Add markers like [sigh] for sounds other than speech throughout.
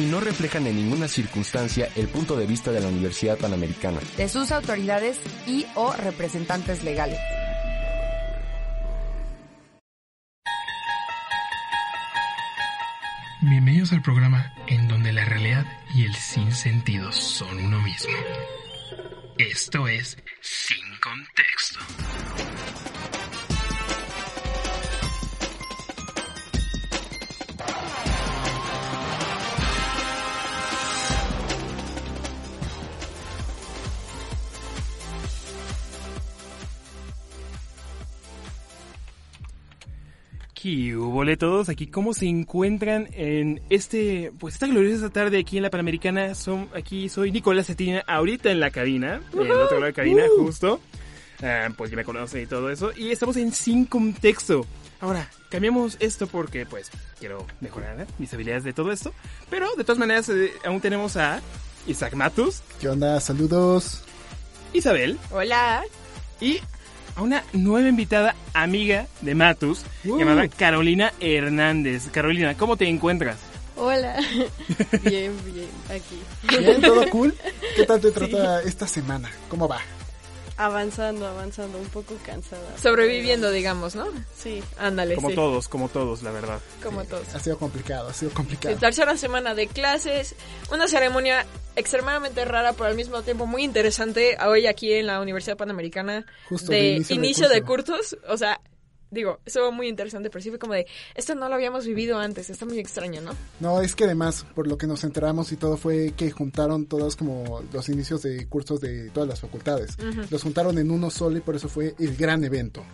Y no reflejan en ninguna circunstancia el punto de vista de la Universidad Panamericana. De sus autoridades y o representantes legales. Bienvenidos al programa en donde la realidad y el sinsentido son uno mismo. Esto es Sin Contexto. ¿Qué hubo todos? Aquí, ¿cómo se encuentran en este, pues esta gloriosa tarde aquí en la Panamericana? Son, aquí soy Nicolás Cetina, ahorita en la cabina, en el otro lado de la cabina, justo. Ah, pues ya me conocen y todo eso. Y estamos en Sin Contexto. Ahora, cambiamos esto porque, pues, quiero mejorar ¿eh? mis habilidades de todo esto. Pero, de todas maneras, eh, aún tenemos a Isaac Matus. ¿Qué onda? Saludos. Isabel. Hola. Y a una nueva invitada amiga de Matus, Uh. llamada Carolina Hernández. Carolina, ¿cómo te encuentras? Hola. [laughs] Bien, bien, aquí. Bien, todo cool. ¿Qué tal te trata esta semana? ¿Cómo va? Avanzando, avanzando, un poco cansada. Sobreviviendo, digamos, ¿no? Sí, Ándale, Como sí. todos, como todos, la verdad. Como todos. Ha sido complicado, ha sido complicado. Sí, tercera semana de clases, una ceremonia extremadamente rara, pero al mismo tiempo muy interesante hoy aquí en la Universidad Panamericana Justo, de, de inicio de inicio de, curso. cursos. O sea, digo, estuvo muy interesante, pero sí fue como de, esto no lo habíamos vivido antes, está muy extraño, ¿no? No, es que además, por lo que nos enteramos y todo, fue que juntaron todos como los inicios de cursos de todas las facultades. Los juntaron en uno solo y por eso fue el gran evento.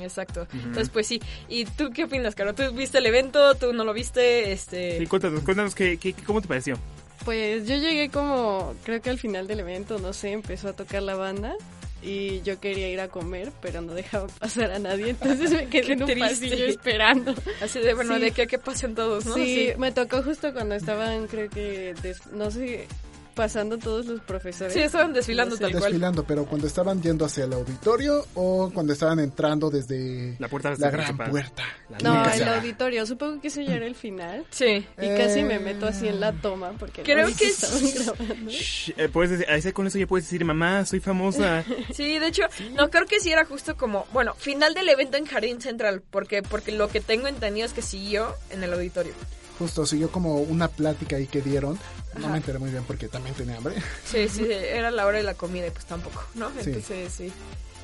Exacto. Entonces, pues sí. ¿Y tú qué opinas, Caro? ¿Tú viste el evento? ¿Tú no lo viste? Este... Sí, cuéntanos, cuéntanos qué, qué- cómo te pareció. pues yo llegué como, creo que al final del evento, no sé, empezó a tocar la banda y yo quería ir a comer, pero no dejaba pasar a nadie, entonces me [laughs] quedé en un triste. pasillo esperando. Así de, bueno, Sí. de que, que pasen todos, ¿no? Sí, me tocó justo cuando estaban, creo que, no sé, pasando todos los profesores. Sí, estaban desfilando sé. tal cual. Desfilando, pero cuando estaban yendo hacia el auditorio o cuando estaban entrando desde La puerta la gran principal. puerta. La No, el auditorio, supongo que eso ya era el final. Sí. Y casi me meto así en la toma porque Creo que estaban sí. grabando. Shh, eh, puedes decir, ahí con eso ya puedes decir, mamá, soy famosa. [laughs] Sí, de hecho, no creo que sí era justo como, bueno, final del evento en Jardín Central, porque porque lo que tengo entendido es que siguió en el auditorio. Justo siguió como una plática ahí que dieron. No Ajá. me enteré muy bien porque también tenía hambre. Sí, sí, era la hora de la comida y pues tampoco, ¿no? Sí. Entonces, sí.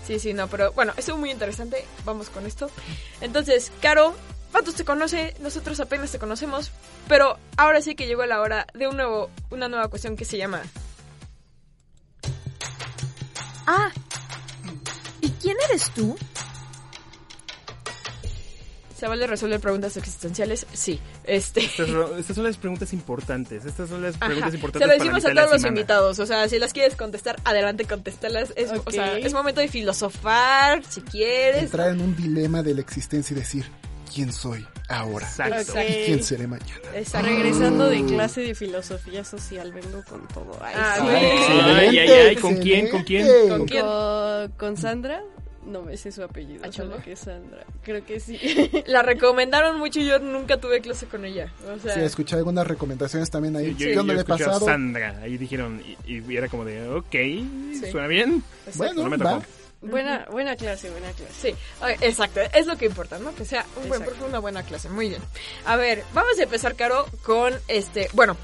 Sí, sí, no, pero bueno, estuvo muy interesante, vamos con esto. Entonces, Caro, Patos te conoce, nosotros apenas te conocemos, pero ahora sí que llegó la hora de un nuevo, una nueva cuestión que se llama... Ah, ¿y quién eres tú? ¿Se vale resolver preguntas existenciales? Sí. Este... Estas, son- [laughs] estas son las preguntas importantes. Estas son las Ajá. preguntas Se importantes lo para decimos la a todos los semana. invitados. O sea, si las quieres contestar, adelante, contéstalas. Es, o Ok. sea, es momento de filosofar, si quieres. Entrar en un dilema de la existencia y decir, ¿quién soy ahora? Exacto. Ok. ¿Y quién seré mañana? Exacto. Regresando de clase de filosofía social, vengo con todo. Ay, Ah, sí. Ay, ay, ay, ¿con quién? ¿Con quién? ¿Con quién? Con, con Sandra, no me sé su apellido, ¿Ah, solo que es Sandra. Creo que sí. [laughs] La recomendaron mucho y yo nunca tuve clase con ella. O sea, Sí, escuché algunas recomendaciones también ahí. Yo, Yo, yo, no yo le he a pasado. Sandra. Ahí dijeron, y, y era como de, ok, suena bien. Bueno, No me va. tocó. buena, buena clase, buena clase. Sí, exacto, es lo que importa, ¿no? Que sea un buen profe, una buena clase. Muy bien. A ver, vamos a empezar, Caro, con este. Bueno,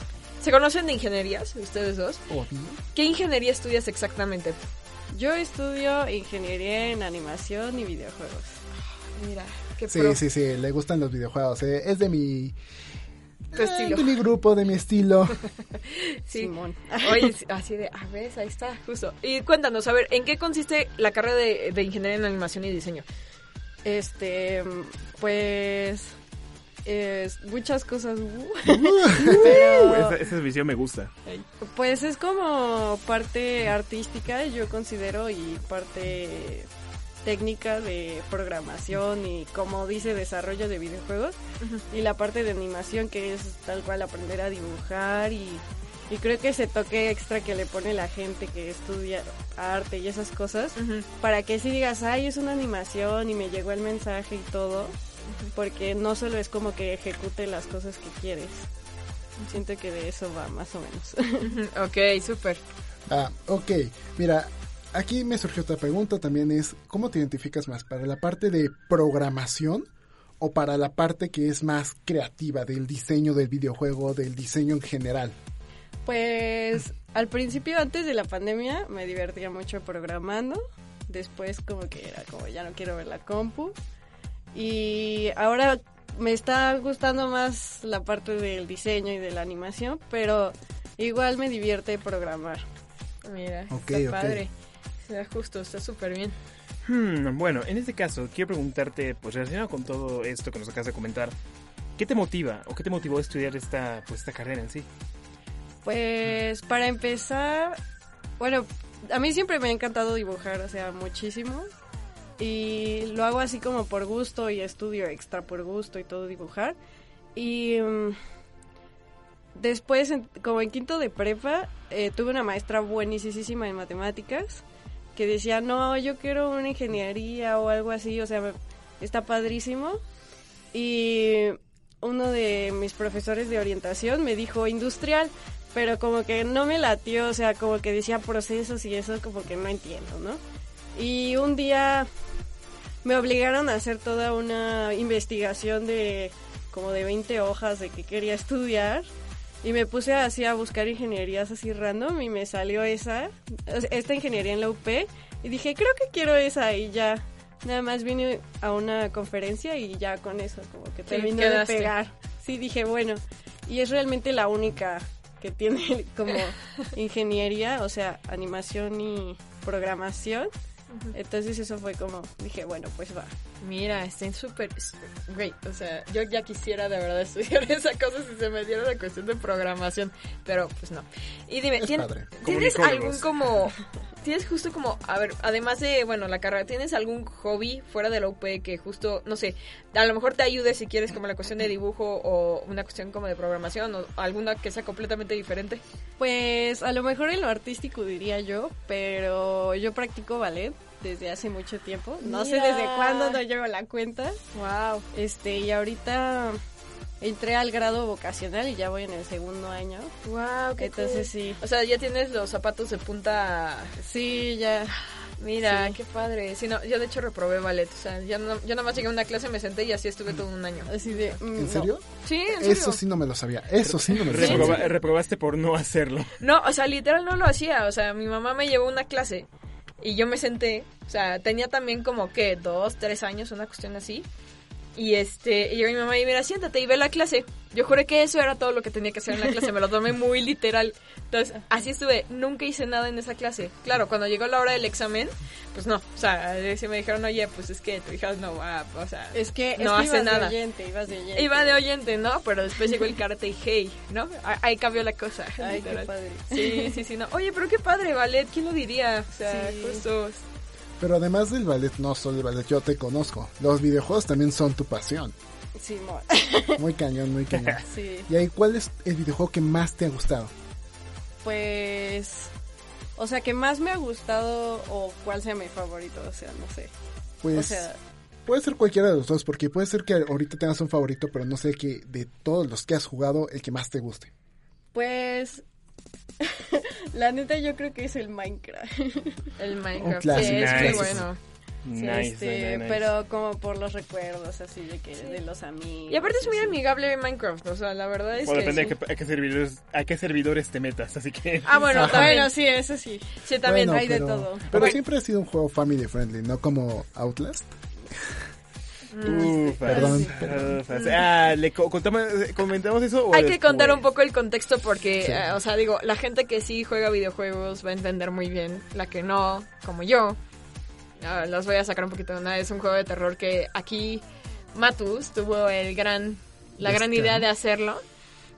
¿se conocen de ingenierías ustedes dos? Obvio. ¿Qué ingeniería estudias exactamente? Yo estudio ingeniería en animación y videojuegos. Mira, qué Sí, pro. sí, sí, le gustan los videojuegos. eh, Es de mi... Tu eh, estilo. de mi grupo, de mi estilo. [laughs] Sí. Simón. Oye, sí, [laughs] así de, a ver, ahí está, justo. Y cuéntanos, a ver, ¿en qué consiste la carrera de, de ingeniería en animación y diseño? Este, pues Es muchas cosas. [laughs] uh, pero esa, esa visión me gusta. pues es como parte artística, yo considero, y parte técnica de programación y como dice desarrollo de videojuegos y la parte de animación que es tal cual aprender a dibujar y, y creo que ese toque extra que le pone la gente que estudia arte y esas cosas para que si digas ay es una animación y me llegó el mensaje y todo porque no solo es como que ejecute las cosas que quieres siento que de eso va más o menos [laughs] ok, súper. Ah, ok. Mira, aquí me surgió otra pregunta también es, ¿cómo te identificas más? ¿Para la parte de programación o para la parte que es más creativa del diseño del videojuego, del diseño en general? Pues al principio, antes de la pandemia, me divertía mucho programando. Después como que era como ya no quiero ver la compu. Y ahora me está gustando más la parte del diseño y de la animación, pero igual me divierte programar. Mira, Ok, está ok. padre. Está justo, está súper bien. Hmm, bueno, en este caso, quiero preguntarte, pues relacionado con todo esto que nos acabas de comentar, ¿qué te motiva o qué te motivó a estudiar esta, pues, esta carrera en sí? Pues para empezar, bueno, a mí siempre me ha encantado dibujar, o sea, muchísimo. Y lo hago así como por gusto y estudio extra por gusto y todo dibujar. Y mm, después, en- como en quinto de prepa, eh, tuve una maestra buenísima en matemáticas que decía, no, yo quiero una ingeniería o algo así, o sea, está padrísimo. Y uno de mis profesores de orientación me dijo industrial, pero como que no me latió, o sea, como que decía procesos y eso como que no entiendo, ¿no? Y un día me obligaron a hacer toda una investigación de como de 20 hojas de que quería estudiar y me puse así a buscar ingenierías así random y me salió esa, esta ingeniería en la UP y dije, creo que quiero esa y ya. Nada más vine a una conferencia y ya con eso como que terminó de pegar. Sí, dije, bueno, y es realmente la única que tiene [laughs] como ingeniería, o sea, animación y programación. Entonces eso fue como, dije, bueno, pues va. Mira, están súper great. O sea, yo ya quisiera de verdad [laughs] estudiar esa cosa si se me diera la cuestión de programación, pero pues no. Y dime, Es ¿tien-. ¿tienes algún como... [laughs] Tienes justo como, a ver, además de, bueno, la carrera, ¿tienes algún hobby fuera de la UP que justo, no sé, a lo mejor te ayude si quieres como la cuestión de dibujo o una cuestión como de programación o alguna que sea completamente diferente? Pues a lo mejor en lo artístico diría yo, pero yo practico ballet desde hace mucho tiempo. No sé desde cuándo, no llevo la cuenta. Wow. Este, y ahorita entré al grado vocacional y ya voy en el segundo año. Wow, qué Entonces cool. sí, O sea, ya tienes los zapatos de punta sí, ya. Mira, Sí. qué padre. Sí, no, yo de hecho reprobé ballet. O sea, ya no, yo nada más llegué a una clase, me senté y así estuve todo un año. Así de... mm, ¿En no. serio? Sí, en serio. Eso sí no me lo sabía. Eso sí no me lo sabía. Reproba- reprobaste por no hacerlo. No, o sea, literal no lo hacía. O sea, mi mamá me llevó a una clase y yo me senté. O sea, tenía también como que dos, tres años, una cuestión así. Y este, y yo y mi mamá, y mira, siéntate y ve la clase. Yo juré que eso era todo lo que tenía que hacer en la clase, me lo tomé muy literal. Entonces, así estuve, nunca hice nada en esa clase. Claro, cuando llegó la hora del examen, pues no, o sea, si me dijeron, oye, pues es que tu hija no va, o sea, Es que, no es que hace ibas nada. de oyente, ibas de oyente. Iba de oyente, ¿no? Pero después llegó el karate y hey, ¿no? Ah, Ahí cambió la cosa. Ay, qué literal. padre. Sí, sí, sí, no. Oye, pero qué padre, ballet, ¿quién lo diría? O sea, Sí. justo. Pero además del ballet, no solo el ballet, yo te conozco. Los videojuegos también son tu pasión. Sí, Muy cañón, muy cañón. [laughs] sí. Y ahí, ¿cuál es el videojuego que más te ha gustado? Pues... O sea, que más me ha gustado o cuál sea mi favorito, o sea, no sé. Pues O sea, puede ser cualquiera de los dos, porque puede ser que ahorita tengas un favorito, pero no sé que de todos los que has jugado, el que más te guste. pues... [laughs] la neta yo creo que es el Minecraft. El Minecraft. sí, es muy bueno. Nice, este, nice. Pero como por los recuerdos así de que de los amigos. Y aparte es muy amigable Minecraft, o sea, la verdad es que depende sí. de qué- a qué servidores, a qué servidores te metas, así que... Ah, bueno. [laughs] Bueno, sí, eso sí. sí, también. Bueno, hay de pero, todo. Pero siempre ha sido un juego family friendly, no como Outlast. Ufas, Perdón, ufas. Ah, ¿le co- contamos, comentamos eso? o Hay que contar un poco el contexto porque, Sí. eh, o sea, digo, la gente que sí juega videojuegos va a entender muy bien, la que no, como yo, ah, las voy a sacar un poquito de una. Es un juego de terror que aquí Matus tuvo el gran la gran idea de hacerlo.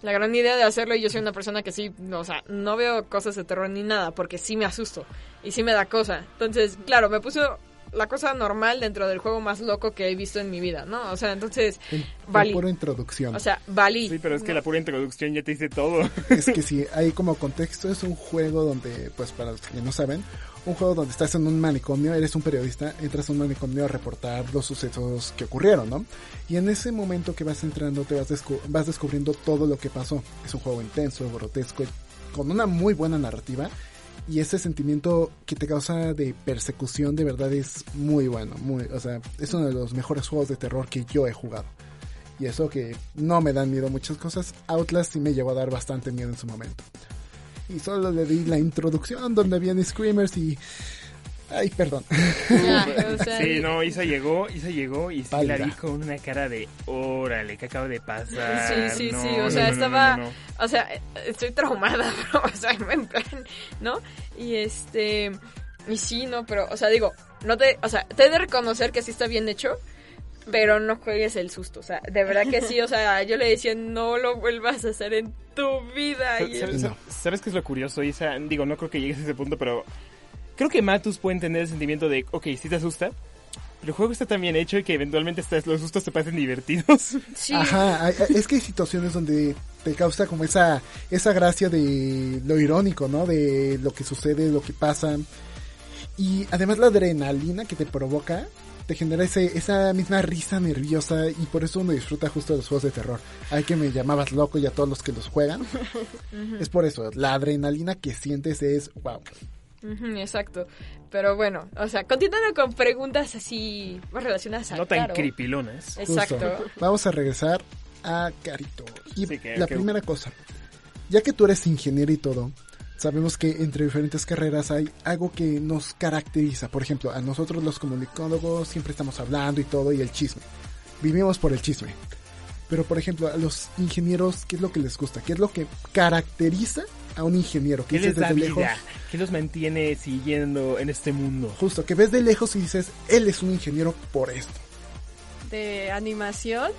La gran idea de hacerlo y yo soy una persona que sí, no, o sea, no veo cosas de terror ni nada porque sí me asusto y sí me da cosa. Entonces, claro, me puso la cosa normal dentro del juego más loco que he visto en mi vida, ¿no? O sea, entonces, El- pura introducción. O sea, valí. Sí, pero es que la pura introducción ya te dice todo. [laughs] es que [laughs] sí, hay como contexto, es un juego donde, pues para los que no saben, un juego donde estás en un manicomio, eres un periodista, entras a un manicomio a reportar los sucesos que ocurrieron, ¿no? Y en ese momento que vas entrando te vas, descu- vas descubriendo todo lo que pasó. Es un juego intenso, grotesco, con una muy buena narrativa. Y ese sentimiento que te causa de persecución de verdad es muy bueno, muy, o sea, es uno de los mejores juegos de terror que yo he jugado. Y eso que no me dan miedo muchas cosas, Outlast sí me llevó a dar bastante miedo en su momento. Y solo le di la introducción donde habían screamers y... Ay, perdón. [laughs] Sea, Sí, no, Isa llegó, Isa llegó y sí Pálida. la vi con una cara de órale, ¿qué acaba de pasar? Sí, sí, No, sí, no, o sea, no, estaba, no, no. o sea, estoy traumada, [laughs] bro, o sea, en plan, ¿no? Y este, y sí, no, pero, o sea, digo, no te, o sea, te he de reconocer que sí está bien hecho, pero no juegues el susto, o sea, de verdad que sí, o sea, [laughs] yo le decía, no lo vuelvas a hacer en tu vida. Y ¿Sabes, No. sabes qué es lo curioso, Isa? Digo, no creo que llegues a ese punto, pero creo que Matus puede entender el sentimiento de, ok, sí te asusta, pero el juego está tan bien hecho y que eventualmente estás, los sustos te parecen divertidos. [laughs] sí, Ajá, es que hay situaciones donde te causa como esa, esa gracia de lo irónico, ¿no? De lo que sucede, lo que pasa. Y además la adrenalina que te provoca te genera ese, esa misma risa nerviosa y por eso uno disfruta justo de los juegos de terror. Hay que me llamabas loco y a todos los que los juegan. [laughs] Es por eso, la adrenalina que sientes es wow. Exacto, pero bueno, o sea, continuando con preguntas así más relacionadas a no tan Caro. creepilonas. Exacto. Justo. Vamos a regresar a Carito. Y Sí, que- la que- primera cosa, ya que tú eres ingeniero y todo, sabemos que entre diferentes carreras hay algo que nos caracteriza. Por ejemplo, a nosotros los comunicólogos siempre estamos hablando y todo y el chisme. Vivimos por el chisme. Pero por ejemplo, a los ingenieros, ¿qué es lo que les gusta? ¿Qué es lo que caracteriza a un ingeniero? ¿Qué Que les dices da desde vida? lejos, ¿Qué los mantiene siguiendo en este mundo? justo, que ves de lejos y dices, él es un ingeniero por esto. de animación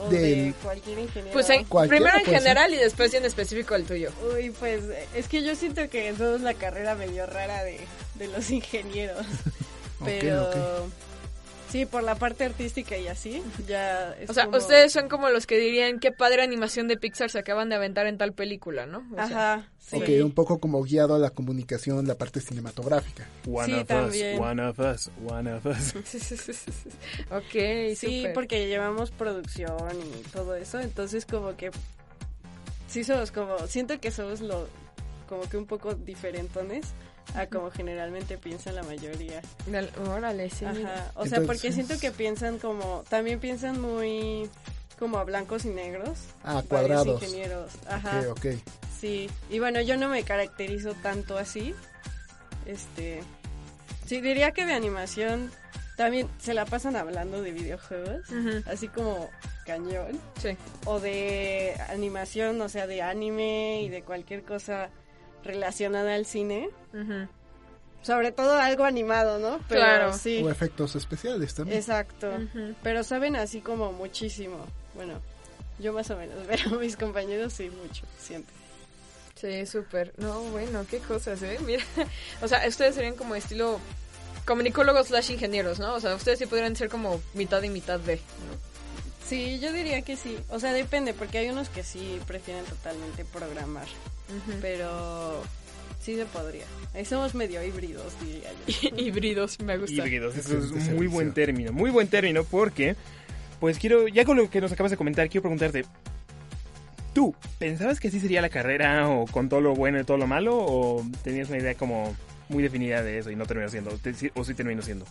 o de cualquier ingeniero. Pues en- primero en ser. general y después en específico el tuyo. Uy, pues es que yo siento que somos la carrera medio rara de, de los [laughs] ingenieros. Pero. Sí, por la parte artística y así, ya es O sea, como- ustedes son como los que dirían qué padre animación de Pixar se acaban de aventar en tal película, ¿no? O sea, Ajá, sí. Ok, un poco como guiado a la comunicación, la parte cinematográfica. One Sí, of us, one of us, one of us. [laughs] ok, Sí, súper. porque llevamos producción y todo eso, entonces como que sí somos como, siento que somos lo, como que un poco diferentones a como generalmente piensa la mayoría. Dale, Órale, sí. Ajá, o sea, Entonces- porque siento que piensan como, también piensan muy como a blancos y negros. Ah, cuadrados. ingenieros, ajá, Ok, ok. sí. Y bueno, yo no me caracterizo tanto así. Este, sí, diría que de animación también se la pasan hablando de videojuegos, Ujú, así como cañón. Sí. o de animación, o sea, de anime y de cualquier cosa relacionada al cine. Sobre todo algo animado, ¿no? Pero Claro. sí. O efectos especiales también. Exacto. Pero saben así como muchísimo. Bueno, yo más o menos, [laughs] pero mis compañeros sí mucho, siempre. Sí, súper. No, bueno, qué cosas, ¿eh? Mira, [laughs] o sea, ustedes serían como estilo comunicólogos slash ingenieros, ¿no? O sea, ustedes sí podrían ser como mitad y mitad de, ¿no? Sí, yo diría que sí. O sea, depende, porque hay unos que sí prefieren totalmente programar. Pero sí se podría. Ahí somos medio híbridos, diría yo. [laughs] Híbridos, me gusta. Híbridos, eso es Excelente muy buen término, muy buen término porque, pues quiero, ya con lo que nos acabas de comentar, quiero preguntarte, ¿tú pensabas que así sería la carrera o con todo lo bueno y todo lo malo o tenías una idea como muy definida de eso y no terminó siendo, o sí terminó siendo?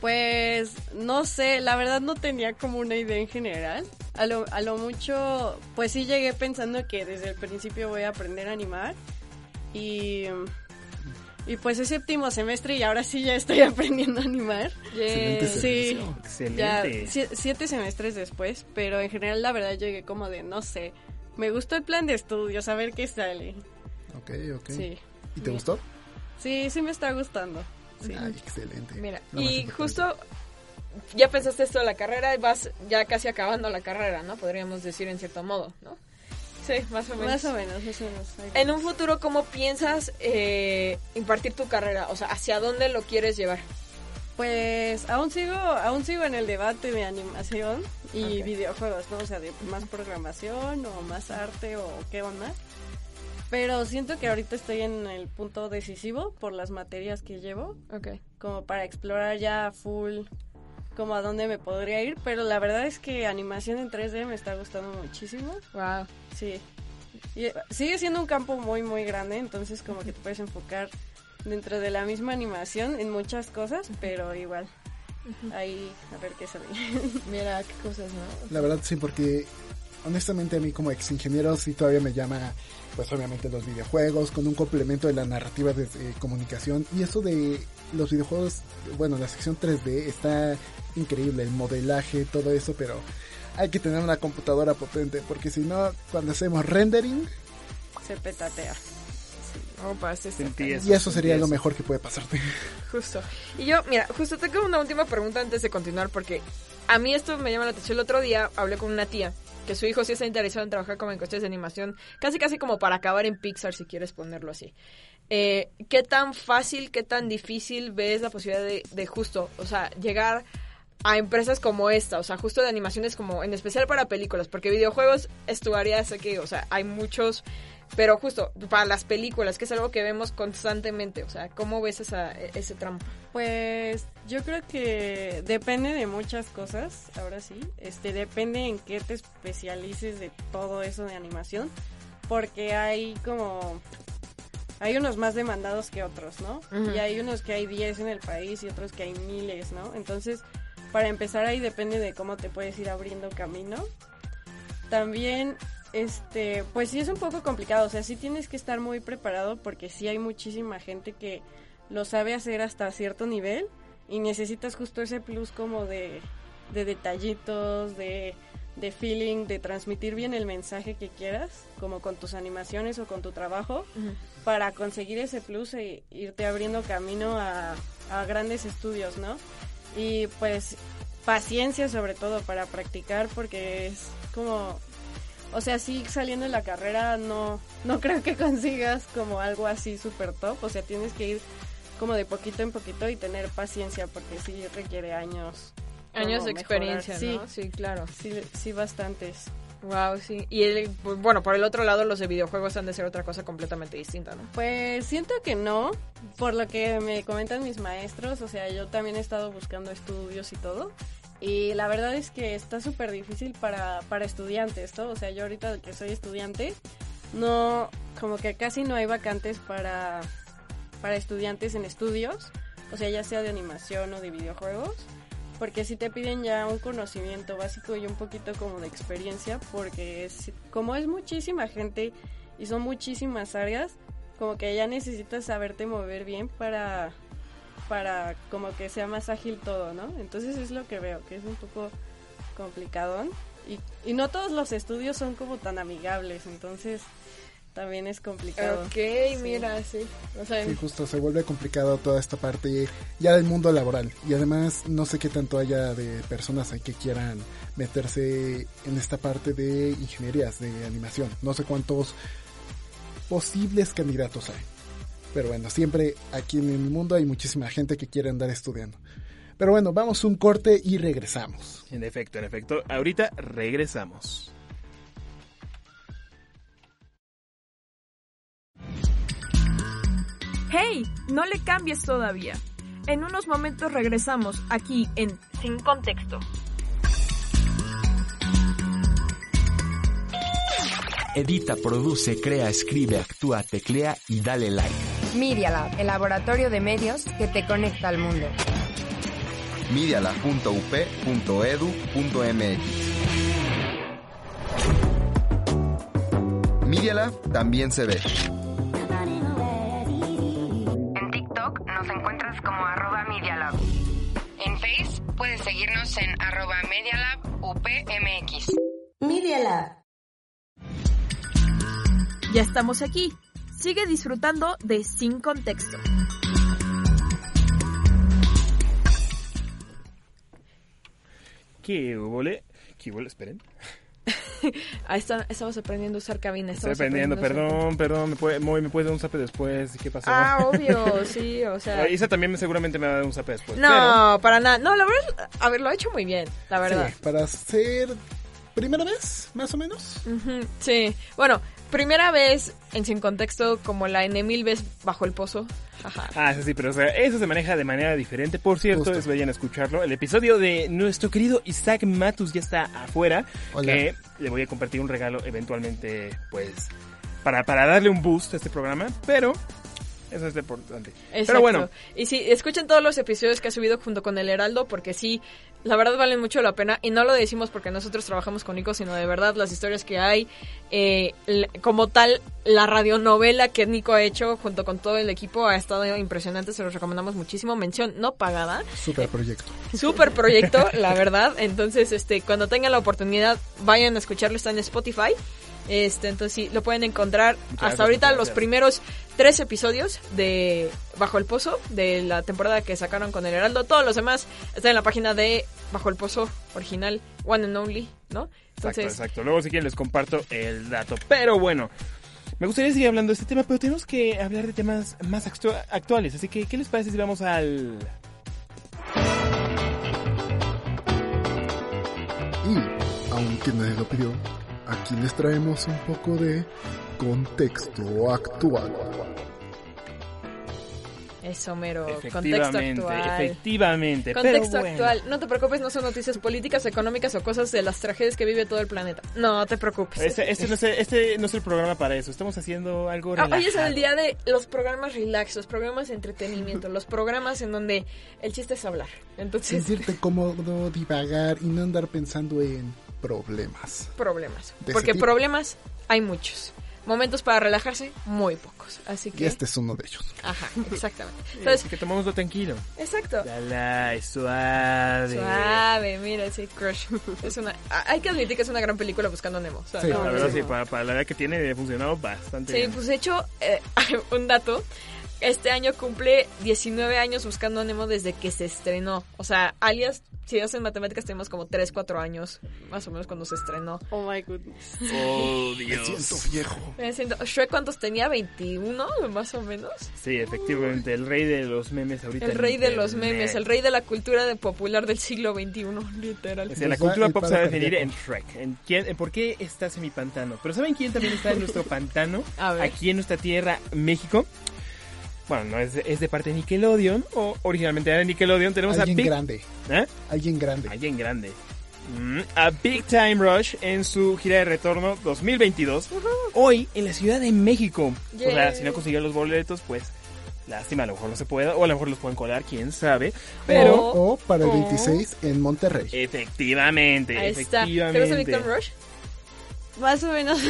Pues no sé, la verdad no tenía como una idea en general. A lo, a lo mucho, pues sí llegué pensando que desde el principio voy a aprender a animar. Y, y pues es séptimo semestre y ahora sí ya estoy [laughs] aprendiendo a animar. Excelente Sí, ya Excelente. sie- siete semestres después, pero en general la verdad llegué como de, no sé, me gustó el plan de estudios, a ver qué sale. Ok, ok. Sí, ¿Y te gustó? sí, sí me está gustando. Sí. Ay, excelente. Mira, y importante. justo ya pensaste esto de la carrera y vas ya casi acabando la carrera, ¿no? Podríamos decir en cierto modo, ¿no? Sí, más o menos. Más o menos, más o menos. En un futuro, ¿cómo piensas eh, impartir tu carrera? O sea, ¿hacia dónde lo quieres llevar? Pues aún sigo, aún sigo en el debate de animación y videojuegos, ¿no? O sea, de más programación o más arte o qué onda. Pero siento que ahorita estoy en el punto decisivo por las materias que llevo, Ok. como para explorar ya full como a dónde me podría ir, pero la verdad es que animación en 3D me está gustando muchísimo. Wow. Sí. Y, eh, sigue siendo un campo muy, muy grande, entonces como que te puedes enfocar dentro de la misma animación en muchas cosas, pero igual. Ahí, a ver qué sale. [laughs] Mira, qué cosas, ¿no? La verdad sí, porque honestamente a mí como ex ingeniero sí todavía me llama, pues obviamente los videojuegos, con un complemento de la narrativa de eh, comunicación. Y eso de los videojuegos, bueno, la sección 3D está increíble, el modelaje, todo eso, pero hay que tener una computadora potente, porque si no, cuando hacemos rendering, Se petatea. Opa, Sentí eso, y eso sería sentí lo eso. mejor que puede pasarte. Justo. Y yo, mira, justo tengo una última pregunta antes de continuar porque a mí esto me llama la atención. El otro día hablé con una tía que su hijo sí está interesado en trabajar como en cuestiones de animación, casi casi como para acabar en Pixar si quieres ponerlo así. Eh, ¿Qué tan fácil, qué tan difícil ves la posibilidad de, justo, o sea, llegar a empresas como esta, o sea, justo de animaciones como, en especial para películas, porque videojuegos es tu área, sé que, o sea, hay muchos, pero justo para las películas, que es algo que vemos constantemente, o sea, ¿cómo ves esa, ese tramo? Pues yo creo que depende de muchas cosas, ahora sí. Este depende en qué te especialices de todo eso de animación, porque hay como hay unos más demandados que otros, ¿no? Y hay unos que hay 10 en el país y otros que hay miles, ¿no? Entonces, para empezar ahí depende de cómo te puedes ir abriendo camino. También este, pues sí es un poco complicado, o sea, sí tienes que estar muy preparado porque sí hay muchísima gente que lo sabe hacer hasta cierto nivel y necesitas justo ese plus como de, de detallitos, de, de feeling, de transmitir bien el mensaje que quieras, como con tus animaciones o con tu trabajo, para conseguir ese plus e irte abriendo camino a, a grandes estudios, ¿no? Y pues paciencia sobre todo para practicar porque es como o sea, sí saliendo de la carrera no, no [laughs] creo que consigas como algo así súper top. O sea, tienes que ir como de poquito en poquito y tener paciencia porque sí requiere años. Años de experiencia, Sí, ¿no? Sí, claro. sí, sí, bastantes. Wow, sí. Y el- pues, bueno, por el otro lado, los de videojuegos han de ser otra cosa completamente distinta, ¿no? Pues siento que no, por lo que me comentan mis maestros, o sea, yo también he estado buscando estudios y todo, y la verdad es que está súper difícil para, para estudiantes, ¿no? O sea, yo ahorita que soy estudiante, no, como que casi no hay vacantes para, para estudiantes en estudios, o sea, ya sea de animación o de videojuegos, porque si te piden ya un conocimiento básico y un poquito como de experiencia, porque es, como es muchísima gente y son muchísimas áreas, como que ya necesitas saberte mover bien para para como que sea más ágil todo, ¿no? Entonces es lo que veo, que es un poco complicadón y, y no todos los estudios son como tan amigables, entonces también es complicado. Ok, Sí. mira, sí. O sea, Sí, justo se vuelve complicado toda esta parte ya del mundo laboral. Y además no sé qué tanto haya de personas que quieran meterse en esta parte de ingenierías, de animación. No sé cuántos posibles candidatos hay. Pero bueno, siempre aquí en el mundo hay muchísima gente que quiere andar estudiando. Pero bueno, vamos un corte y regresamos. En efecto, en efecto. Ahorita regresamos. ¡Hey! No le cambies todavía. En unos momentos regresamos aquí en Sin Contexto. Edita, produce, crea, escribe, actúa, teclea y dale like. Media Lab, el laboratorio de medios que te conecta al mundo. medialab.up.edu.mx. Media Lab también se ve. En TikTok nos encuentras como arroba Media Lab. En Face puedes seguirnos en arroba Media Lab UPMX. Media Lab. Ya estamos aquí. Sigue disfrutando de Sin Contexto. ¿Qué hubole? ¿Qué hubole? Esperen. [laughs] Ahí está, estamos aprendiendo a usar cabina. Estoy aprendiendo, perdón, perdón. ¿Me puede, Moy, ¿me puedes dar un zape después? ¿Qué pasó? Ah, obvio, [laughs] sí, o sea. Isa también seguramente me va a dar un zape después. No, para nada. No, la verdad, a ver, lo ha hecho muy bien, la verdad. Sí, para ser primera vez, más o menos. Sí, bueno, primera vez en Sin Contexto como la N mil veces bajo el pozo. Ah, eso sí, pero o sea, eso se maneja de manera diferente. Por cierto, Justo. les vayan a escucharlo. El episodio de nuestro querido Isaac Matus ya está afuera. Hola. Que le voy a compartir un regalo eventualmente, pues, para, para darle un boost a este programa. Pero eso es lo importante. Pero bueno, Y sí, escuchen todos los episodios que ha subido junto con el Heraldo, porque sí, la verdad valen mucho la pena. Y no lo decimos porque nosotros trabajamos con Nico, sino de verdad las historias que hay, eh, como tal, la radionovela que Nico ha hecho junto con todo el equipo ha estado impresionante, se los recomendamos muchísimo. Mención no pagada. Super proyecto. Super proyecto, la verdad. Entonces, este, cuando tengan la oportunidad, vayan a escucharlo, está en Spotify. Este, entonces sí, lo pueden encontrar hasta ahorita los primeros tres episodios de Bajo el Pozo, de la temporada que sacaron con el Heraldo. Todos los demás están en la página de Bajo el Pozo original, One and Only, ¿no? Exacto, Entonces, exacto. Luego si quieren les comparto el dato. Pero bueno, me gustaría seguir hablando de este tema, pero tenemos que hablar de temas más actu- actuales. Así que, ¿qué les parece si vamos al... Y, aunque nadie lo pidió, aquí les traemos un poco de contexto actual. eso mero, contexto actual. efectivamente. Contexto pero bueno. actual. No te preocupes, no son noticias políticas, económicas o cosas de las tragedias que vive todo el planeta. No te preocupes. Este, este no es, el- este no es el programa para eso. Estamos haciendo algo Ah, Hoy es el día de los programas relax, los programas de entretenimiento, los programas en donde el chiste es hablar. Entonces, Sentirte cómodo, divagar y no andar pensando en problemas. problemas. Porque problemas hay muchos. Momentos para relajarse, muy pocos. Así Y que... este es uno de ellos. Ajá, [laughs] exactamente. Así Entonces, que tomémoslo tranquilo. exacto. Dala, es suave. Suave, mira, sí, Crush. Es una, hay que admitir que es una gran película buscando a Nemo. o sea, Sí, no, La verdad, no. sí, para, para la edad que tiene, ha funcionado bastante Sí, bien. pues de hecho, eh, [laughs] un dato. Este año cumple 19 años buscando a Nemo desde que se estrenó. O sea, alias, si hacen matemáticas, tenemos como 3, 4 años, más o menos, cuando se estrenó. Oh my goodness. Oh, Me Dios. siento viejo. Viene siendo- ¿Shrek cuántos tenía? ¿21? Más o menos. Sí, efectivamente, el rey de los memes ahorita. El en rey de los memes, el rey de la cultura de popular del siglo XXI, [laughs] literal. O sea, la cultura pop se va a definir en. Shrek. En, quién, en por qué estás en mi pantano. Pero ¿saben quién también está en nuestro pantano? [laughs] A ver. Aquí en nuestra tierra, México. Bueno, no es, es de parte de Nickelodeon. O originalmente era de Nickelodeon. Tenemos Alguien a Big... grande. ¿Eh? Alguien grande. Alguien grande. Mm, a Big Time Rush en su gira de retorno 2022. Hoy en la Ciudad de México. O sea, si no consiguieron los boletos, pues lástima, a lo mejor no se pueda. O a lo mejor los pueden colar, quién sabe. Pero... O, o para el Oh. 26 en Monterrey. Efectivamente, Ahí está. ¿Te efectivamente. gusta Victor Rush? Más o menos.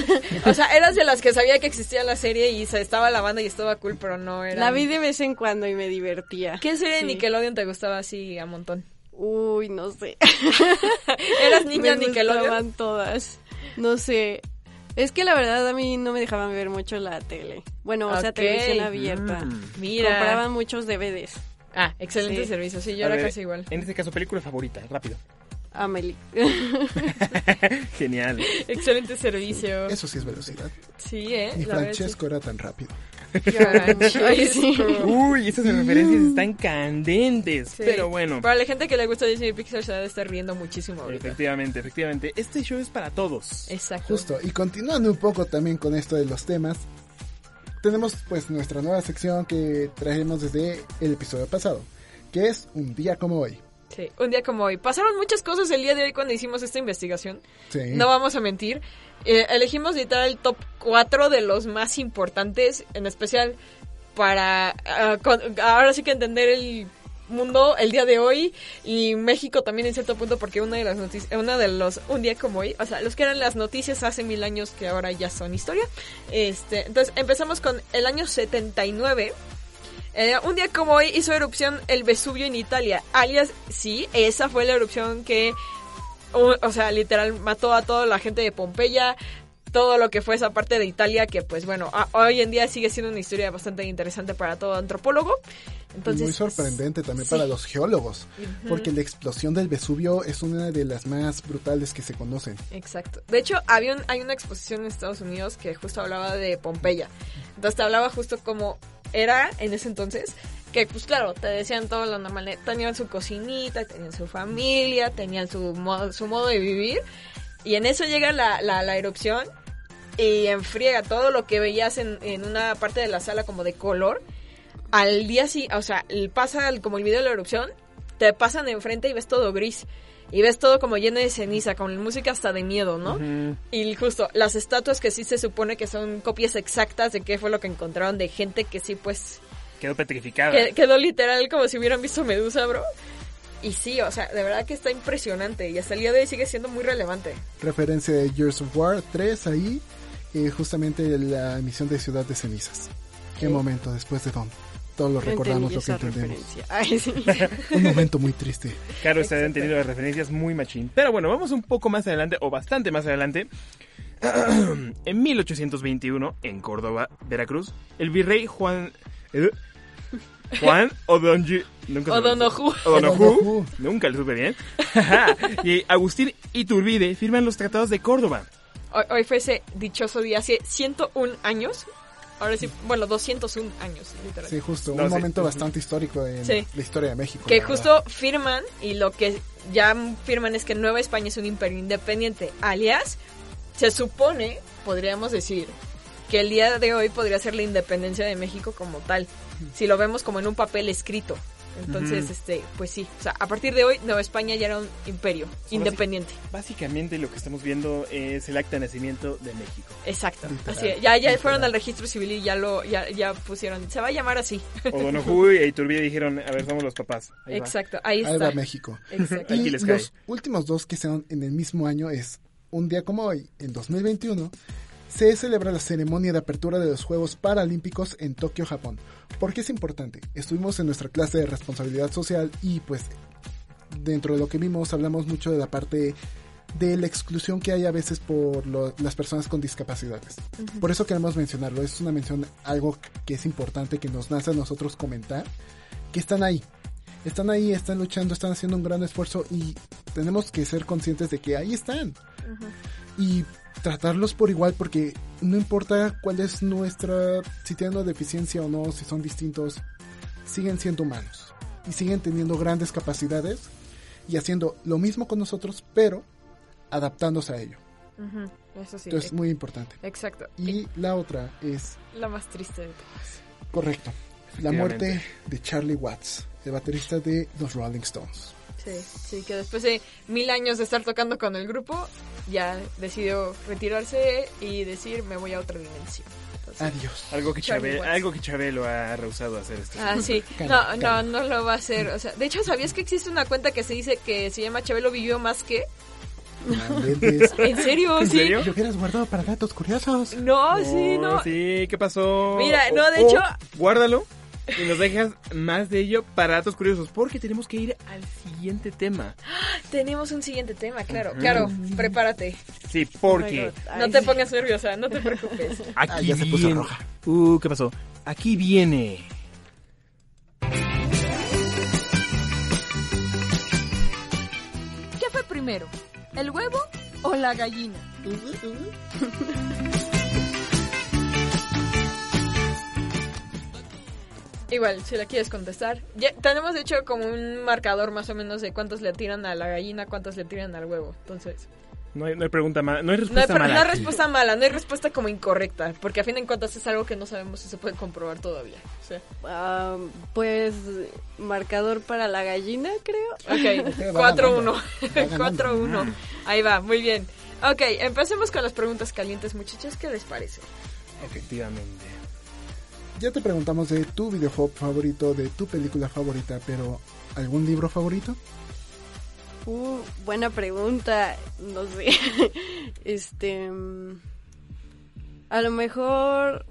O sea, eras de las que sabía que existía la serie y se estaba la banda y estaba cool, pero no era. La vi de vez en cuando y me divertía. ¿Qué serie de Sí. Nickelodeon te gustaba así a montón? Uy, no sé. [laughs] ¿Eras niña me Nickelodeon? gustaban todas. No sé. Es que la verdad a mí no me dejaban ver mucho la tele. Bueno, o sea, televisión abierta. Mm. Mira. Compraban muchos DVDs. Ah, excelente Sí. servicio. Sí, yo A era ver, casi igual. En este caso, película favorita, rápido. Amelie. [laughs] Genial. Excelente servicio. Eso sí es velocidad. Sí, eh. Ni Francesco era tan rápido. [laughs] Ay, sí. Uy, esas referencias están candentes. Sí. Pero bueno. Para la gente que le gusta Disney Pixar se va a estar riendo muchísimo ahorita. Efectivamente, efectivamente. Este show es para todos. Exacto. Justo. Y continuando un poco también con esto de los temas, tenemos pues nuestra nueva sección que trajimos desde el episodio pasado, que es un día como hoy. Sí, un día como hoy. Pasaron muchas cosas el día de hoy cuando hicimos esta investigación. Sí. No vamos a mentir. Eh, elegimos literal el top 4 de los más importantes, en especial para ah, con- ahora sí que entender el mundo el día de hoy y México también en cierto punto porque una de las noticias, una de los un día como hoy, o sea, los que eran las noticias hace mil años que ahora ya son historia. Este, entonces empezamos con el año 79. Eh, un día como hoy hizo erupción el Vesubio en Italia, alias, sí, esa fue la erupción que o, o sea, literal mató a toda la gente de Pompeya, todo lo que fue esa parte de Italia que pues bueno, a- hoy en día sigue siendo una historia bastante interesante para todo antropólogo. Entonces, y muy sorprendente también sí. para los geólogos, porque la explosión del Vesubio es una de las más brutales que se conocen. Exacto. De hecho, había un- hay una exposición en Estados Unidos que justo hablaba de Pompeya. Entonces te hablaba justo como era en ese entonces. Que pues claro, te decían todo lo normal. Tenían su cocinita, tenían su familia, tenían su modo, su modo de vivir. Y en eso llega la, la, erupción y enfriega todo lo que veías en, en una parte de la sala como de color. Al día sí, o sea, pasa como el video de la erupción, te pasan enfrente y ves todo gris. Y ves todo como lleno de ceniza, con música hasta de miedo, ¿no? Y justo, las estatuas que sí se supone que son copias exactas de qué fue lo que encontraron de gente que sí, pues, Quedó petrificada. que- quedó literal como si hubieran visto Medusa, bro. Y sí, o sea, de verdad que está impresionante y hasta el día de hoy sigue siendo muy relevante. Referencia de Years of War 3 ahí, eh, justamente la emisión de Ciudad de Cenizas. Qué Sí. momento después de Don. Todos lo recordamos lo que entendemos. referencia. [laughs] Ay, sí. [laughs] Un momento muy triste. Claro, se han tenido las referencias muy machín. Pero bueno, vamos un poco más adelante, o bastante más adelante. [clears throat] en 1821, en Córdoba, Veracruz, el virrey Juan... eh, [laughs] Juan O'Donji... nunca se- O'Donoghue. O'Donoghue, O'Donoghue. Nunca lo supe bien. y Agustín Iturbide firman los tratados de Córdoba. Hoy, hoy fue ese dichoso día, hace 101 años. Ahora sí, bueno, 201 años, literal. Sí, justo. No, un sí. momento bastante histórico en Sí. la historia de México. Que justo verdad. firman y lo que ya firman es que Nueva España es un imperio independiente. Alias, se supone, podríamos decir, que el día de hoy podría ser la independencia de México como tal. Si lo vemos como en un papel escrito. Entonces, este, pues sí. O sea, a partir de hoy, Nueva España ya era un imperio independiente. Básicamente lo que estamos viendo es el acta de nacimiento de México. Exacto. Literal, Así es. Ya, ya literal. fueron al registro civil y ya lo, ya, ya pusieron. Se va a llamar así. O'Donoghue [laughs] e Iturbide dijeron, a ver, somos los papás. Ahí va. Exacto. Ahí Ahí está. va México. Exacto. Aquí Y les cae. los últimos dos que sean en el mismo año es un día como hoy, en 2021, se celebra la ceremonia de apertura de los Juegos Paralímpicos en Tokio, Japón. ¿Por qué es importante? Estuvimos en nuestra clase de responsabilidad social y pues dentro de lo que vimos hablamos mucho de la parte de la exclusión que hay a veces por lo- las personas con discapacidades. Por eso queremos mencionarlo. Es una mención, algo que es importante que nos nace a nosotros comentar, que están ahí. Están ahí, están luchando, están haciendo un gran esfuerzo y tenemos que ser conscientes de que ahí están. Y tratarlos por igual porque no importa cuál es nuestra, si tienen una deficiencia o no, si son distintos, siguen siendo humanos y siguen teniendo grandes capacidades y haciendo lo mismo con nosotros, pero adaptándose a ello. Eso sí. Entonces, muy importante. Exacto. Y la otra es, La más triste de todas. correcto, la muerte de Charlie Watts, el baterista de los Rolling Stones. Sí, sí, que después de mil años de estar tocando con el grupo, ya decidió retirarse y decir, me voy a otra dimensión. Entonces- Adiós. Algo que, Watts. algo que Chabelo ha rehusado hacer esto. Ah, sí. No, no, no lo va a hacer. O sea, de hecho, ¿sabías que existe una cuenta que se dice que se llama Chabelo vivió más que? [laughs] ¿En serio? ¿En sí. serio? Lo hubieras guardado para datos curiosos. No, sí, no. Sí, ¿qué pasó? Mira, no, de O- hecho- o Guárdalo y nos dejas más de ello para datos curiosos, porque tenemos que ir al siguiente tema. Tenemos un siguiente tema, claro. Claro, prepárate. Sí, porque No te pongas nerviosa, no te preocupes. [laughs] aquí Ah, ya se puso viene... roja. Uh, ¿qué pasó? Aquí viene... ¿Qué fue primero? ¿El huevo o la gallina? [laughs] Igual, si la quieres contestar. Ya, tenemos de hecho como un marcador más o menos de cuántos le tiran a la gallina, cuántos le tiran al huevo. Entonces, No hay, no hay pregunta mala, no hay no hay, respuesta mala. no hay respuesta mala, no hay respuesta como incorrecta, porque a fin de cuentas es algo que no sabemos si se puede comprobar todavía. O sea, Ah, pues marcador para la gallina, creo. ok, [laughs] Va 4-1. ganando. 4-1. [laughs] Ahí va, muy bien. Ok, empecemos con las preguntas calientes, muchachos. ¿Qué les parece? Efectivamente. Ya te preguntamos de tu videojuego favorito, de tu película favorita, pero ¿algún libro favorito? Uh, buena pregunta. No sé. [laughs] este. mm, A lo mejor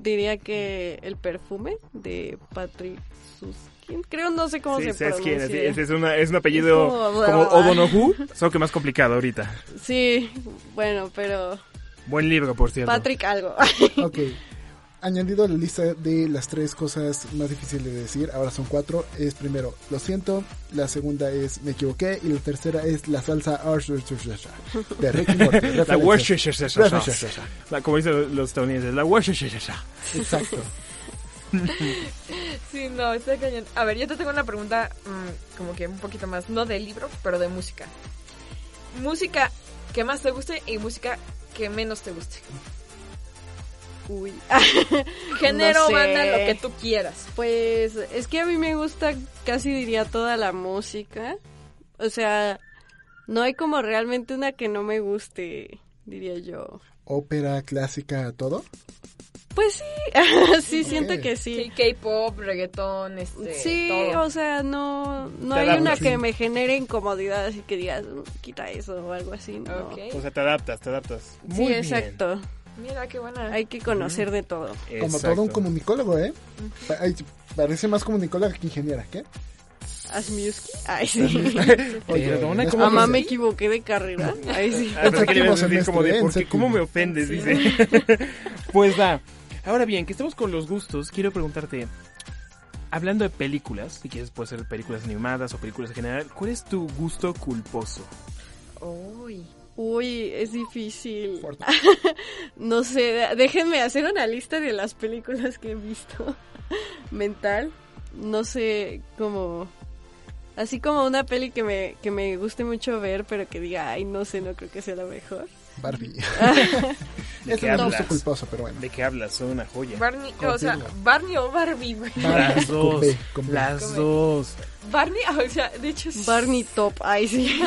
diría que el perfume de Patrick Suskin. Creo, no sé cómo Sí, se pronuncia. Sí, Ese es, una- es un apellido Es como- como [laughs] solo que más complicado ahorita. Sí, bueno, pero Buen libro, por cierto. Patrick algo. Ok. [laughs] añadido a la lista de las tres cosas más difíciles de decir, ahora son cuatro. Es primero, lo siento. La segunda es, me equivoqué. Y la tercera es la salsa de Ricky Morty. La Referencias. Worcestershire. La- Como dicen los estadounidenses, la Worcestershire. Exacto. Sí, no, está cañón. A ver, yo te tengo una pregunta mm, como que un poquito más, no de libro, pero de música. Música que más te guste y música que menos te guste. Uy. [laughs] Género, No sé. banda, lo que tú quieras. Pues es que a mí me gusta casi diría toda la música. O sea, no hay como realmente una que no me guste, diría yo. Ópera, clásica, todo. Pues sí, [laughs] sí, siento que Sí, sí. K-pop, reggaetón, este, Sí, todo. o sea, no, no hay una que me genere incomodidad, así que digas, "Mm, quita eso o algo así, ¿no? O sea, te adaptas, te adaptas. Sí, Muy bien. exacto. Mira qué buena. Hay que conocer de todo. Como Exacto. todo un comunicólogo, ¿eh? Ay, parece más comunicóloga que ingeniera, ¿qué? Asmiuski. Ay, sí. [laughs] Perdona, no es ¿cómo por Mamá, me equivoqué de carrera. [laughs] Ay, sí. Ah, pensé que le ibas a Séptimo decir como de, ¿por qué? ¿Cómo me ofendes? Dice. [laughs] pues va. Ahora bien, que estamos con los gustos, quiero preguntarte, hablando de películas, si quieres puede ser películas animadas o películas en general, ¿cuál es tu gusto culposo? Uy. Uy, es difícil. [laughs] No sé, déjenme hacer una lista de las películas que he visto. [laughs] Mental. No sé, como... Así como una peli que me, que me guste mucho ver, pero que diga, ay, no sé, no creo que sea la mejor. Barbie. [laughs] [laughs] ¿De es qué un hablas? gusto culposo, pero bueno. ¿De qué hablas? Son una joya. Barney, o sea. Barney o Barbie, güey. Las Con dos. B, con B. Las Con B. dos. Barney, [laughs] o sea, de hecho, sí. Barney Top, ay, sí.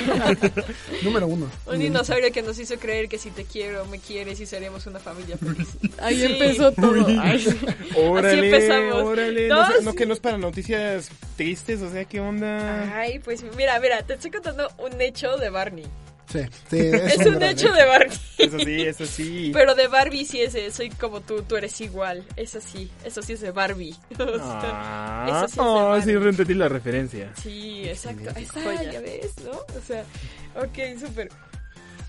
Número uno. Un dinosaurio que nos hizo creer que si te quiero, me quieres y seríamos una familia feliz. Ahí Sí. empezó todo. Ay, sí. Órale, empezamos. órale. No, No, sé- no, sí. que no es para noticias tristes, o sea, ¿qué onda? Ay, pues mira, mira, te estoy contando un hecho de Barney. Sí, sí, [laughs] es, Es un gran hecho de Barney. Eso sí, eso sí. Pero de Barbie sí es, de, soy como tú, tú eres igual. Eso sí, eso sí es de Barbie. [laughs] O sea, Ah, eso sí es de oh, Barbie. sí, entendí la referencia. Sí, exacto. Ahí está, ya ves, ¿no? O sea, ok, súper.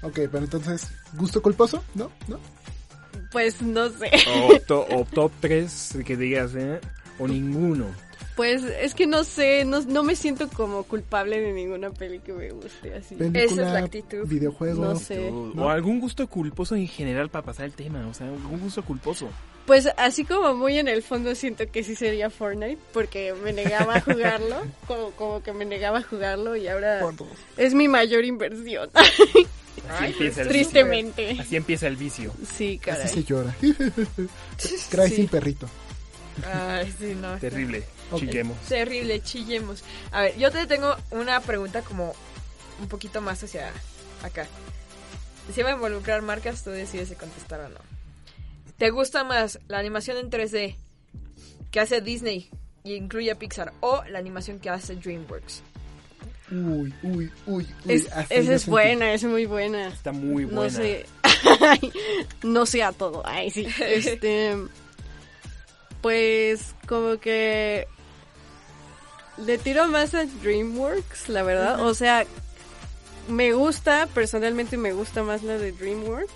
Ok, pero entonces, ¿gusto culposo? ¿No? ¿No? Pues no sé. O, to- o top 3 que digas, ¿eh? O ninguno. Pues es que no sé, no, no me siento como culpable de ninguna peli que me guste así. Película, Esa es la actitud. videojuego. No sé. O, ¿No? o algún gusto culposo en general para pasar el tema. O sea, algún gusto culposo. Pues así como muy en el fondo siento que sí sería Fortnite, porque me negaba a jugarlo, [laughs] como, como que me negaba a jugarlo y ahora dos. es mi mayor inversión. Así empieza el Tristemente. vicio. Así empieza el vicio. Sí, Así se caray. llora. [laughs] Cry Sí. sin perrito. Ay, sí, no. está Terrible. Ok. Chiquemos. Terrible, chillemos. A ver, yo te tengo una pregunta como un poquito más hacia acá. Si va a involucrar marcas, tú decides si contestar o no. ¿Te gusta más la animación en 3D que hace Disney y incluye a Pixar o la animación que hace DreamWorks? Uy, uy, uy, uy. Es- esa es sentí. buena, es muy buena. Está muy buena. No sé. [laughs] No sé a todo. Ay, sí. [laughs] Este. Pues como que. Le tiro más a DreamWorks, la verdad. O sea, me gusta, personalmente me gusta más la de DreamWorks.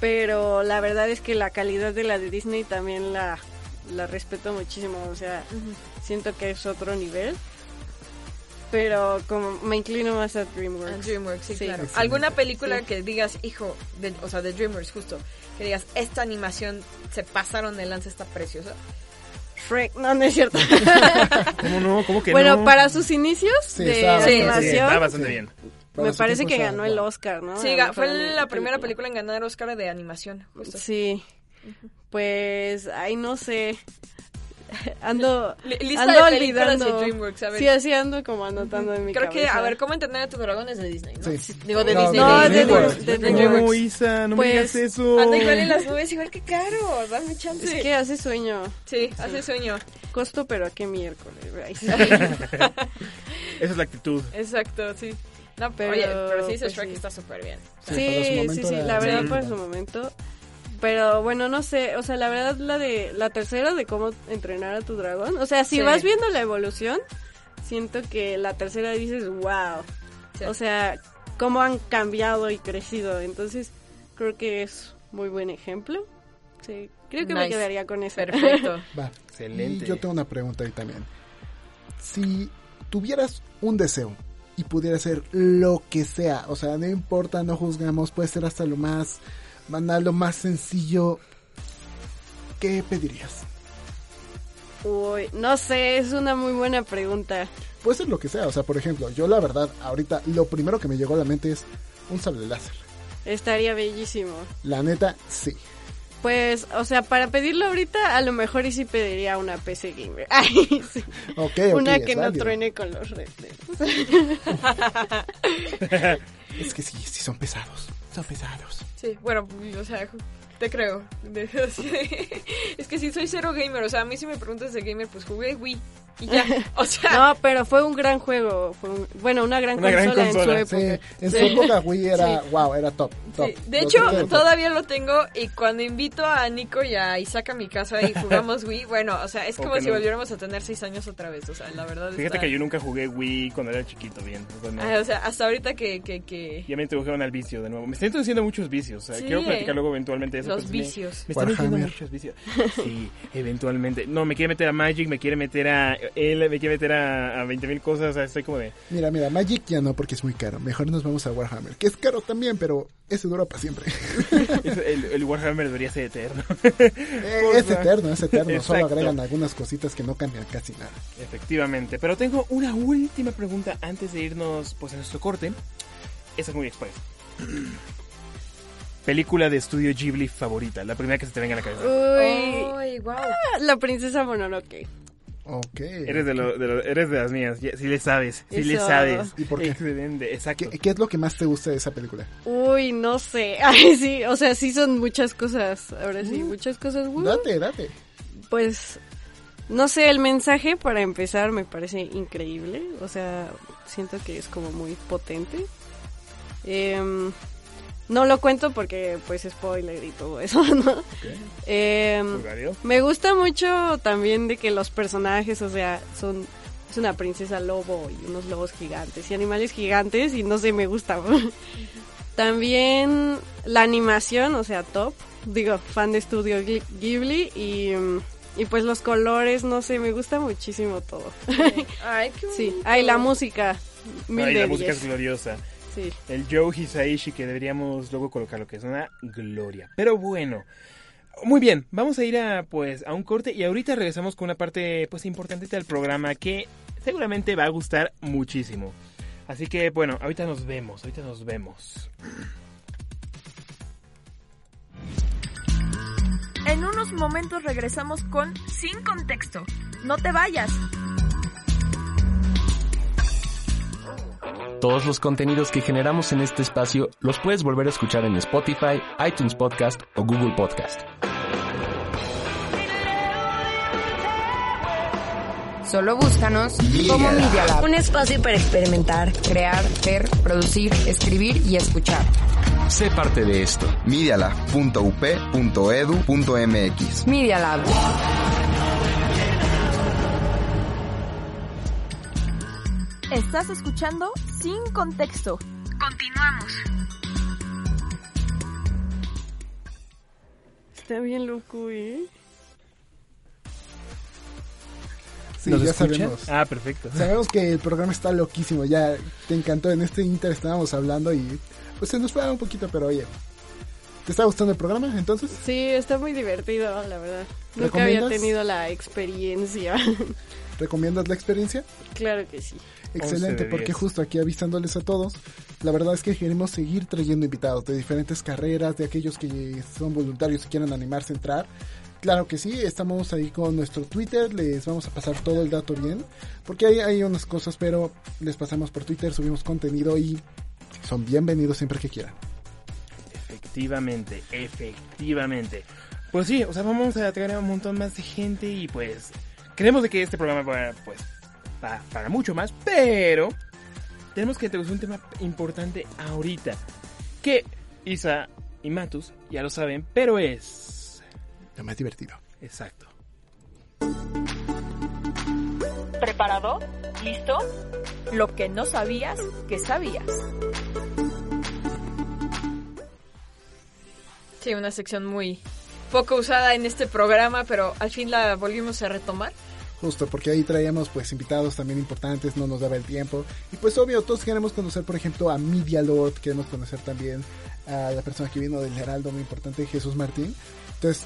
Pero la verdad es que la calidad de la de Disney también la, la respeto muchísimo. O sea, siento que es otro nivel. Pero como me inclino más a DreamWorks. A DreamWorks, sí, Sí. claro. ¿Alguna película que digas, hijo, de, o sea, de DreamWorks justo, que digas, esta animación se pasaron de lanza, está preciosa? Shrek, no, no es cierto. [laughs] ¿Cómo no? ¿Cómo que bueno, no? para sus inicios Sí, de estaba Sí, está bastante bien. Para me parece que ganó el. Oscar, ¿no? Sí, fue la primera película en ganar Oscar de animación, justo. Sí. Pues, ay, no sé. [laughs] Ando, Li- lista ando de películas olvidando. de DreamWorks, a ver. Sí, así ando como anotando en mi Creo que, cabeza. a ver, ¿cómo entender a tu dragón es de Disney, no? Sí. Digo, de No, Disney. no, de de DreamWorks. de de No, DreamWorks. Isa, no Pues, me digas eso. Anda igual en las nubes, igual que caro, dame chance. Es que hace sueño. Sí, hace sueño. Costo, pero a qué miércoles. [laughs] Sí. [laughs] Esa es la actitud. Exacto, sí. No, Pero, oye, pero sí dice pues, Shrek sí. está súper bien. Sí, Sí, sí, sí, la verdad Sí. para su momento. Pero bueno, no sé, o sea, la verdad la de la tercera de cómo entrenar a tu dragón, o sea, si Sí. vas viendo la evolución, siento que la tercera dices, "Wow." Sí. O sea, cómo han cambiado y crecido. Entonces, creo que es muy buen ejemplo. Sí, Creo que me quedaría con esa. Perfecto. [laughs] Va. Excelente. Y yo tengo una pregunta ahí también. Si tuvieras un deseo y pudiera ser lo que sea, o sea, no importa, no juzgamos, puede ser hasta lo más banal, lo más sencillo, ¿qué pedirías? Uy, no sé, es una muy buena pregunta. Puede ser lo que sea, o sea, por ejemplo, yo la verdad, ahorita lo primero que me llegó a la mente es un sable láser. Estaría bellísimo. La neta, sí. Pues, o sea, para pedirlo ahorita, a lo mejor y sí pediría una PC gamer. [laughs] Ay, sí. Ok, ok, Una que no válido. truene con los Dead. [laughs] [laughs] Es que sí, sí son pesados, son pesados. Sí, bueno, o sea, te creo. [laughs] es que si soy cero gamer, o sea, a mí si me preguntas de gamer, pues jugué Wii y ya. [laughs] O sea, No, pero fue un gran juego. fue un- bueno, una gran Una gran consola, consola. en su Sí, época. en su época Wii era, Sí. wow, era top, top. Sí, De Lo hecho, todavía lo tengo y cuando invito a Nico y a Isaac a mi casa y jugamos Wii, bueno, o sea, es ¿O como si no? volviéramos a tener seis años otra vez, o sea, la verdad Fíjate está- que yo nunca jugué Wii cuando era chiquito, bien. Cuando- Ah, o sea, hasta ahorita que... que, que... Ya me introdujeron al vicio de nuevo. Me están introduciendo muchos vicios. O sea, Sí, quiero platicar eh. luego eventualmente eso. Los pues, me- vicios. Me, están muchos vicios. Sí, eventualmente. No, me quiere meter a Magic, me quiere meter a él, me quiere meter a, a 20 mil cosas. O sea, estoy como de... Mira, mira, Magic ya no porque es muy caro. Mejor nos vamos a Warhammer, que es caro también, pero ese dura para siempre. [laughs] el, el Warhammer debería ser eterno. [laughs] Eh, es eterno, es eterno. Solo agregan algunas cositas que no cambian casi nada. Efectivamente. Pero tengo una última pregunta antes de irnos pues a nuestro corte. Esa es muy express. [clears throat] Película de estudio Ghibli favorita. La primera que se te venga a la cabeza. Uy, Ay, wow. la princesa Mononoke. Ok. Eres de, lo- de lo- eres de las mías, sí le sabes, sí le Eso. sabes. ¿Y por qué? Excelente, exacto. ¿Qué, qué es lo que más te gusta de esa película? Uy, no sé. [laughs] Ay, sí, o sea, sí son muchas cosas. Ahora sí, muchas cosas. Uh, Date, date. Pues, no sé, el mensaje para empezar me parece increíble. O sea, siento que es como muy potente. Em, no lo cuento porque, pues, spoiler y todo eso, [laughs] ¿no? Em, me gusta mucho también de que los personajes, o sea, son es una princesa lobo y unos lobos gigantes y animales gigantes y no sé, me gusta. [laughs] también la animación, o sea, top. Digo, fan de estudio Ghi- Ghibli y, y pues los colores, no sé, me gusta muchísimo todo. [laughs] Ay, qué sí, bonito. ay, la música. Mil Ay, de la música es gloriosa. Sí. El Joe Hisaishi que deberíamos luego colocar lo que es una gloria. Pero bueno, muy bien, vamos a ir a pues a un corte y ahorita regresamos con una parte pues importante del programa que seguramente va a gustar muchísimo. Así que bueno, ahorita nos vemos, ahorita nos vemos. En unos momentos regresamos con Sin Contexto. No te vayas. Todos los contenidos que generamos en este espacio los puedes volver a escuchar en Spotify, iTunes Podcast o Google Podcast. Solo búscanos como Media Lab. Un espacio para experimentar. Crear, ver, producir, escribir y escuchar. Sé parte de esto. medialab.up.edu.mx. Media Lab. Estás escuchando Sin Contexto. Continuamos. Está bien loco, ¿eh? Sí, ¿Nos ya escuchan? sabemos. Ah, perfecto. Sabemos que el programa está loquísimo. Ya te encantó. En este Inter estábamos hablando y pues se nos fue un poquito, pero oye. ¿Te está gustando el programa entonces? Sí, está muy divertido, la verdad. Nunca había tenido la experiencia. ¿Recomiendas la experiencia? claro que sí. Excelente, 11 de porque 10. justo aquí avisándoles a todos, la verdad es que queremos seguir trayendo invitados de diferentes carreras, de aquellos que son voluntarios y quieran animarse a entrar. Claro que sí, estamos ahí con nuestro Twitter, les vamos a pasar todo el dato bien, porque hay, hay unas cosas, pero les pasamos por Twitter, subimos contenido y son bienvenidos siempre que quieran. Efectivamente, efectivamente. Pues sí, o sea, vamos a traer a un montón más de gente y pues creemos de que este programa va, pues, para mucho más, pero tenemos que introducir un tema importante ahorita, que Isa y Matus ya lo saben, pero es... Lo más divertido. Exacto. ¿Preparado? ¿Listo? Lo que no sabías que sabías. Sí, una sección muy poco usada en este programa, pero al fin la volvimos a retomar. Justo, porque ahí traíamos pues invitados también importantes, no nos daba el tiempo. Y pues obvio, todos queremos conocer, por ejemplo, a Media Lord, queremos conocer también a la persona que vino del Heraldo, muy importante, Jesús Martín. Entonces,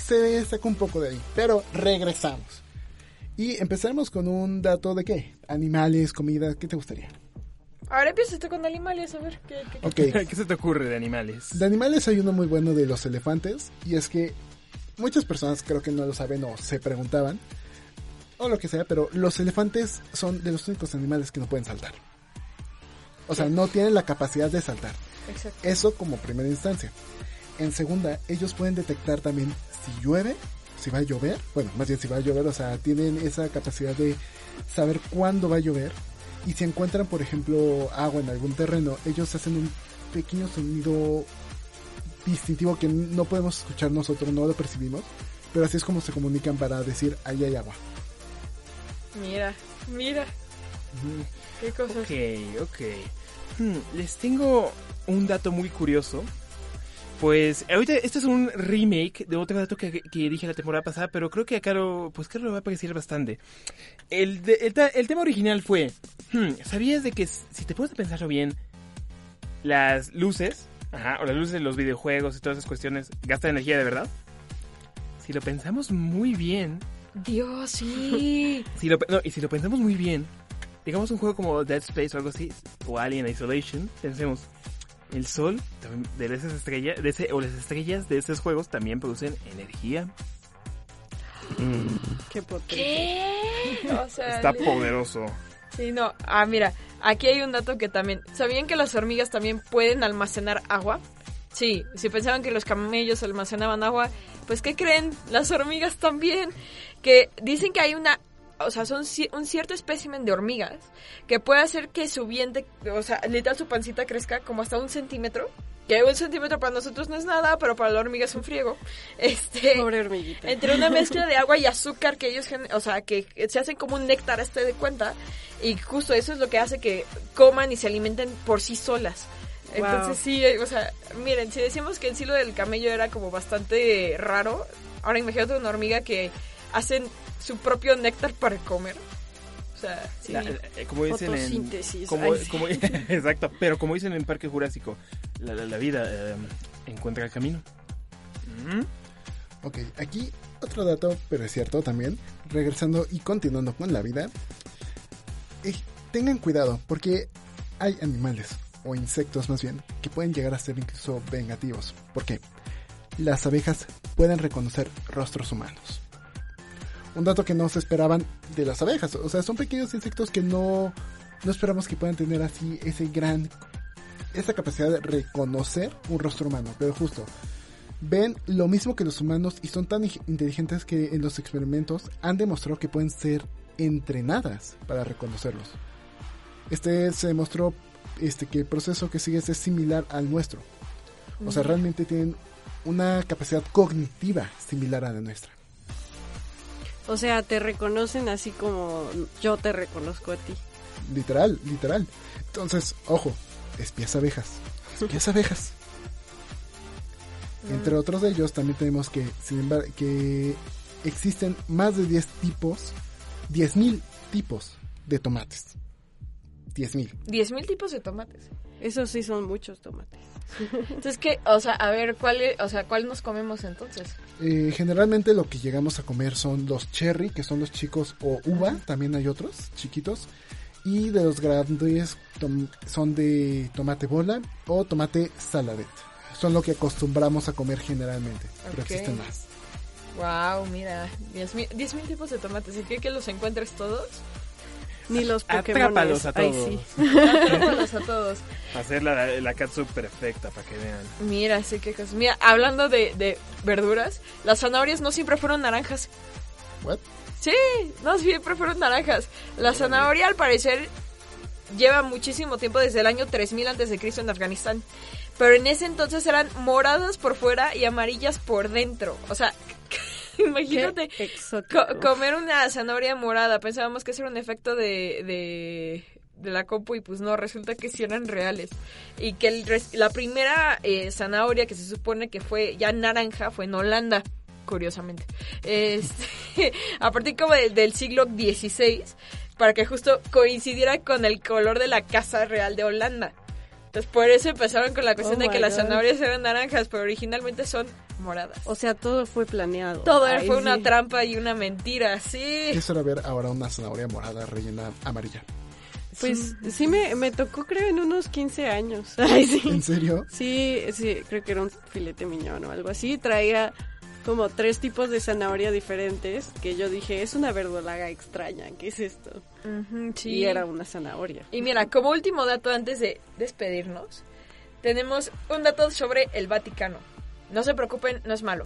se sacó un poco de ahí, pero regresamos. Y empezaremos con un dato de qué? Animales, comida, ¿qué te gustaría? Ahora empieza esto con animales, a ver qué... qué- Ok. [laughs] ¿Qué se te ocurre de animales? De animales hay uno muy bueno de los elefantes y es que muchas personas creo que no lo saben o se preguntaban o lo que sea, pero los elefantes son de los únicos animales que no pueden saltar. O sea, no tienen la capacidad de saltar. Exacto. Eso como primera instancia. En segunda, ellos pueden detectar también si llueve, si va a llover, bueno, más bien si va a llover, o sea, tienen esa capacidad de saber cuándo va a llover. Y si encuentran, por ejemplo, agua en algún terreno, ellos hacen un pequeño sonido distintivo que no podemos escuchar nosotros, no lo percibimos, pero así es como se comunican para decir ahí hay agua. Mira, mira. Qué cosas. Ok, ok. Hmm, les tengo un dato muy curioso. Pues ahorita este es un remake de otro dato que, que dije la temporada pasada, pero creo que a Caro, pues Caro le va a parecer bastante. El, de- el, tema original fue, hmm, ¿sabías de que si te pones a pensarlo bien, las luces, ajá, o las luces de los videojuegos y todas esas cuestiones gastan energía de verdad? Si lo pensamos muy bien, Dios, sí. [laughs] si lo, no, y si lo pensamos muy bien, digamos un juego como Dead Space o algo así, o Alien Isolation, pensemos, el sol también- de esas estrellas, de ese, o las estrellas de esos juegos también producen energía. Qué potente. ¿Qué? O sea, [laughs] Está le- poderoso. Sí, no. Ah, mira, aquí hay un dato que también. ¿Sabían que las hormigas también pueden almacenar agua? Sí, si pensaban que los camellos almacenaban agua, pues ¿qué creen? Las hormigas también. Que dicen que hay una. O sea, son un cierto espécimen de hormigas que puede hacer que su vientre, o sea, literal su pancita crezca como hasta un centímetro. Que un centímetro para nosotros no es nada, pero para la hormiga es un friego. [laughs] Este, Pobre hormiguita. entre una [laughs] mezcla de agua y azúcar que ellos, gen- o sea, que se hacen como un néctar, este de cuenta, y justo eso es lo que hace que coman y se alimenten por sí solas. Wow. Entonces sí, eh, o sea, miren, si decíamos que el silo del camello era como bastante raro, ahora imagínate una hormiga que hacen su propio néctar para comer. O sea, sí. La- la- eh, como dicen en, Fotosíntesis. como, Ay, sí. como- [laughs] exacto, pero como dicen en Parque Jurásico, la, la- la vida eh, encuentra el camino. Mm. Ok, aquí otro dato, pero es cierto también, regresando y continuando con la vida, eh, tengan cuidado porque hay animales, o insectos más bien, que pueden llegar a ser incluso vengativos. ¿Por qué? Las abejas pueden reconocer rostros humanos. Un dato que no se esperaban de las abejas, o sea, son pequeños insectos que no, no esperamos que puedan tener así ese gran, esa capacidad de reconocer un rostro humano, pero justo, ven lo mismo que los humanos y son tan ig- inteligentes que en los experimentos han demostrado que pueden ser entrenadas para reconocerlos. Este se demostró este, que el proceso que sigues es similar al nuestro. O sea, realmente tienen una capacidad cognitiva similar a la nuestra. O sea, te reconocen así como yo te reconozco a ti. Literal, literal. Entonces, ojo, espías abejas. Espías abejas. [laughs] Entre otros de ellos también tenemos que, sin embargo, que existen más de 10 tipos, 10.000 tipos de tomates. 10.000. 10.000 tipos de tomates. Esos sí son muchos tomates. Entonces, ¿qué? O sea, a ver, ¿cuál, o sea, ¿cuál nos comemos entonces? Eh, generalmente lo que llegamos a comer son los cherry, que son los chicos, o uva, también hay otros chiquitos. Y de los grandes son de tomate bola o tomate saladet. Son lo que acostumbramos a comer generalmente, pero existen más. Wow, mira, 10.000 10.000 tipos de tomates. ¿Y qué que los encuentres todos? Ni los Atrápalos Pokémon. a Ay, todos. sí. [laughs] Atrápalos a todos. Hacer la, la catsup perfecta para que vean. Mira, sí, qué cosas. Mira, hablando de, de verduras, las zanahorias no siempre fueron naranjas. What? Sí, no siempre fueron naranjas. La zanahoria, al parecer, lleva muchísimo tiempo desde el año 3000 antes de Cristo en Afganistán. Pero en ese entonces eran moradas por fuera y amarillas por dentro. O sea, [laughs] imagínate co- comer una zanahoria morada. Pensábamos que ese era un efecto de, de de la compu y pues no, resulta que sí eran reales. Y que el la primera eh, zanahoria que se supone que fue ya naranja fue en Holanda, curiosamente. Este, [laughs] a partir como de- del siglo XVI, para que justo coincidiera con el color de la Casa Real de Holanda. Entonces por eso empezaron con la cuestión Oh de que las zanahorias eran naranjas, pero originalmente son moradas. O sea, todo fue planeado. Todo Ay, fue una trampa y una mentira, sí. Quisiera ver ahora una zanahoria morada rellena amarilla. Pues sí me, me tocó creo en unos 15 años. [laughs] Ay, sí. ¿En serio? Sí, sí, creo que era un filete miñón o algo así. Traía como tres tipos de zanahoria diferentes que yo dije, es una verdolaga extraña, ¿qué es esto? Sí. Y era una zanahoria. Y mira, como último dato antes de despedirnos, tenemos un dato sobre el Vaticano. No se preocupen, no es malo.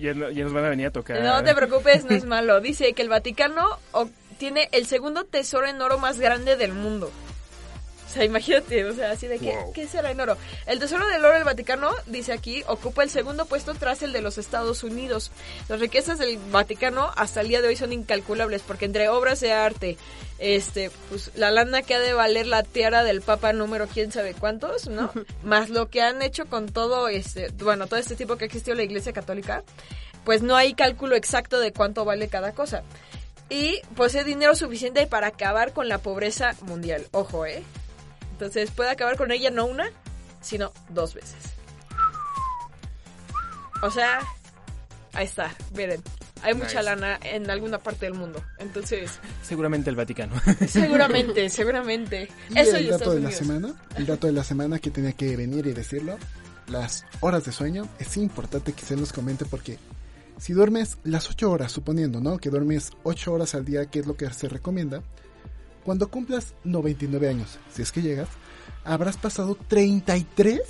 Ya, no- ya nos van a venir a tocar. No te preocupes, no es malo. Dice que el Vaticano tiene el segundo tesoro en oro más grande del mundo. O sea, imagínate, o sea, así de que, Wow. ¿qué será en oro? El tesoro del oro del Vaticano, dice aquí, ocupa el segundo puesto tras el de los Estados Unidos. Las riquezas del Vaticano hasta el día de hoy son incalculables, porque entre obras de arte, este, pues la lana que ha de valer la tiara del Papa número quién sabe cuántos, ¿no? [laughs] Más lo que han hecho con todo este, bueno, todo este tipo que existió la Iglesia Católica, pues no hay cálculo exacto de cuánto vale cada cosa. Y posee dinero suficiente para acabar con la pobreza mundial. Ojo, ¿eh? Entonces puede acabar con ella no una, sino dos veces. O sea, ahí está, miren. Hay mucha Nice. lana en alguna parte del mundo. Entonces, Seguramente el Vaticano. [laughs] seguramente, seguramente. Y Eso el y dato Estados de la Unidos. semana, el dato de la semana que tenía que venir y decirlo, las horas de sueño, es importante que se nos comente porque si duermes las 8 horas, suponiendo, ¿no? Que duermes 8 horas al día, que es lo que se recomienda, cuando cumplas 99 años, si es que llegas, habrás pasado 33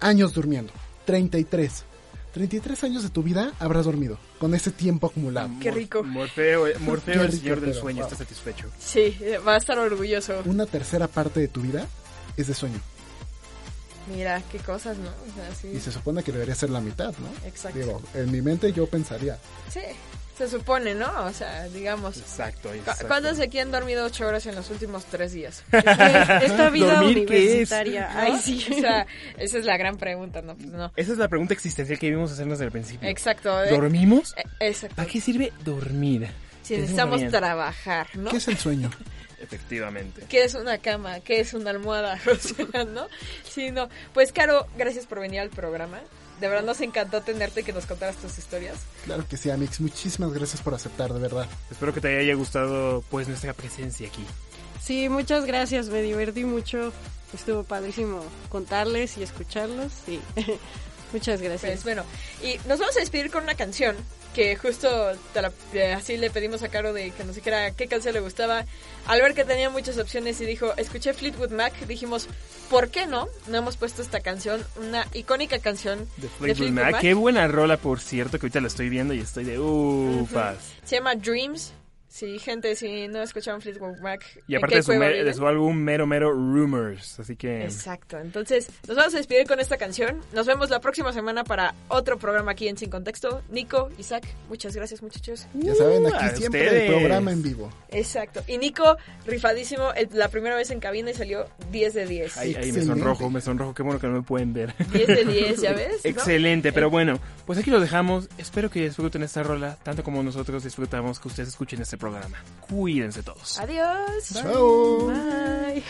años durmiendo. 33. 33 años de tu vida habrás dormido con ese tiempo acumulado. Qué rico. Morfeo, eh, Morfeo Qué el señor del sueño, wow. está satisfecho. Sí, va a estar orgulloso. Una tercera parte de tu vida es de sueño. Mira, qué cosas, ¿no? O sea, sí. Y se supone que debería ser la mitad, ¿no? Exacto. Digo, en mi mente yo pensaría, Sí, se supone, ¿no? O sea, digamos. Exacto, ¿cu- exacto. ¿Cuántos de aquí han dormido ocho horas en los últimos tres días? [laughs] Esta vida ¿Dormir qué es? universitaria. ¿No? Ay, sí. O sea, esa es la gran pregunta, ¿no? Pues no. Esa es la pregunta existencial que vimos hacernos desde el principio. Exacto. ¿eh? ¿Dormimos? Eh, Exacto. ¿Para qué sirve dormir? Si necesitamos bien. trabajar, ¿no? ¿qué es el sueño? [laughs] Efectivamente. ¿Qué es una cama? ¿Qué es una almohada? [laughs] ¿no? Sí, no. Pues, Caro, gracias por venir al programa. De verdad nos encantó tenerte y que nos contaras tus historias. Claro que sí, Amix. Muchísimas gracias por aceptar, de verdad. Espero que te haya gustado pues nuestra presencia aquí. Sí, muchas gracias, me divertí mucho. Estuvo padrísimo contarles y escucharlos. Sí. [laughs] muchas gracias. Pues bueno, y nos vamos a despedir con una canción que justo te la- eh, así le pedimos a Caro de que nos dijera qué canción le gustaba. Al ver que tenía muchas opciones y dijo, escuché Fleetwood Mac, dijimos, ¿por qué no? No hemos puesto esta canción, una icónica canción De Fleetwood Mac. Mac. Qué buena rola, por cierto, que ahorita la estoy viendo y estoy de upas. Se llama Dreams. Sí, gente, si no escucharon Fleetwood Mac. Y ¿en aparte de su, cueva me- viven? de su álbum Mero Mero Rumors. Así que... Exacto. Entonces, nos vamos a despedir con esta canción. Nos vemos la próxima semana para otro programa aquí en Sin Contexto. Nico, Isaac, muchas gracias, muchachos. Ya saben, aquí a siempre ustedes. el programa en vivo. Exacto. Y Nico, rifadísimo, el- la primera vez en cabina y salió 10 de 10. Ay, ay, me sonrojo, me sonrojo. Qué bueno que no me pueden ver. 10 de 10, [laughs] ¿ya ves? ¿No? Excelente, Eh, pero bueno, pues aquí lo dejamos. Espero que disfruten esta rola, tanto como nosotros disfrutamos que ustedes escuchen este programa. Cuídense todos. Adiós. Chao. Bye.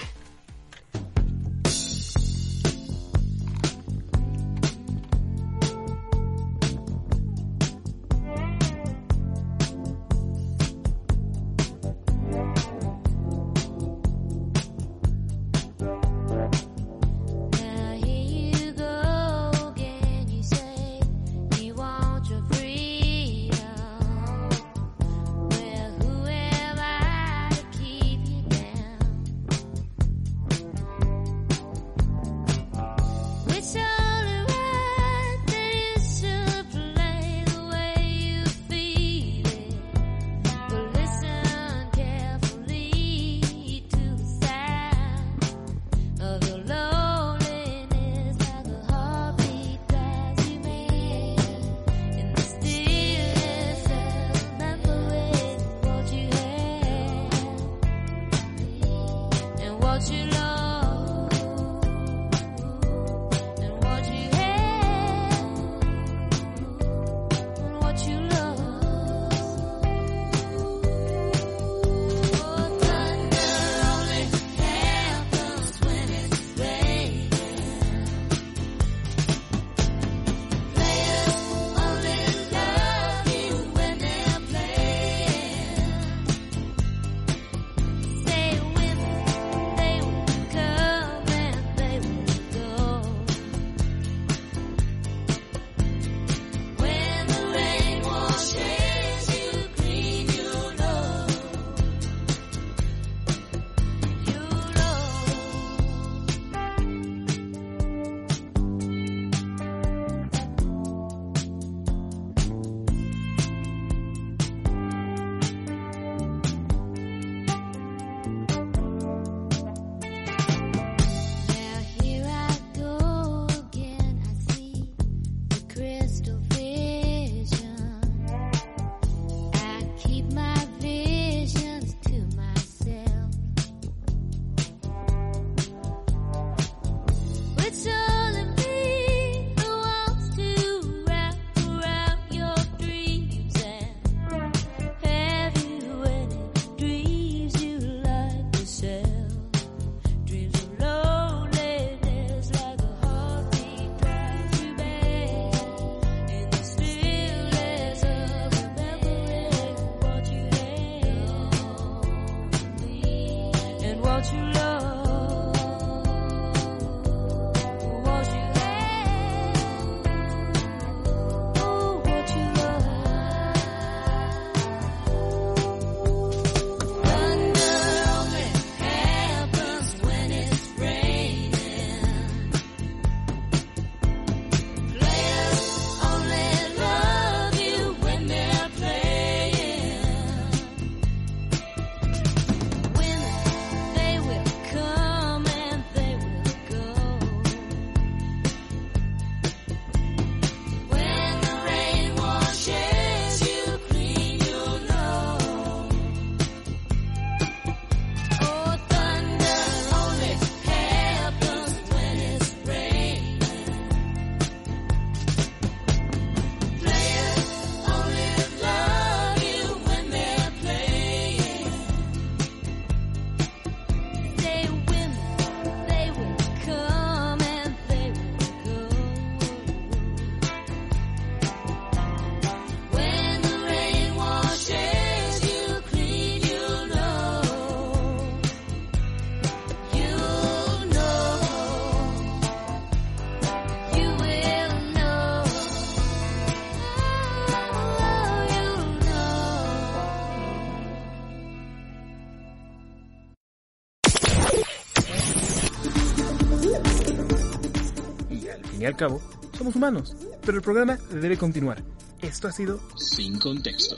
al cabo, somos humanos, pero el programa debe continuar. Esto ha sido Sin Contexto.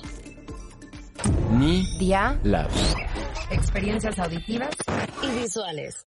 Ni Dia Labs. Experiencias auditivas y visuales.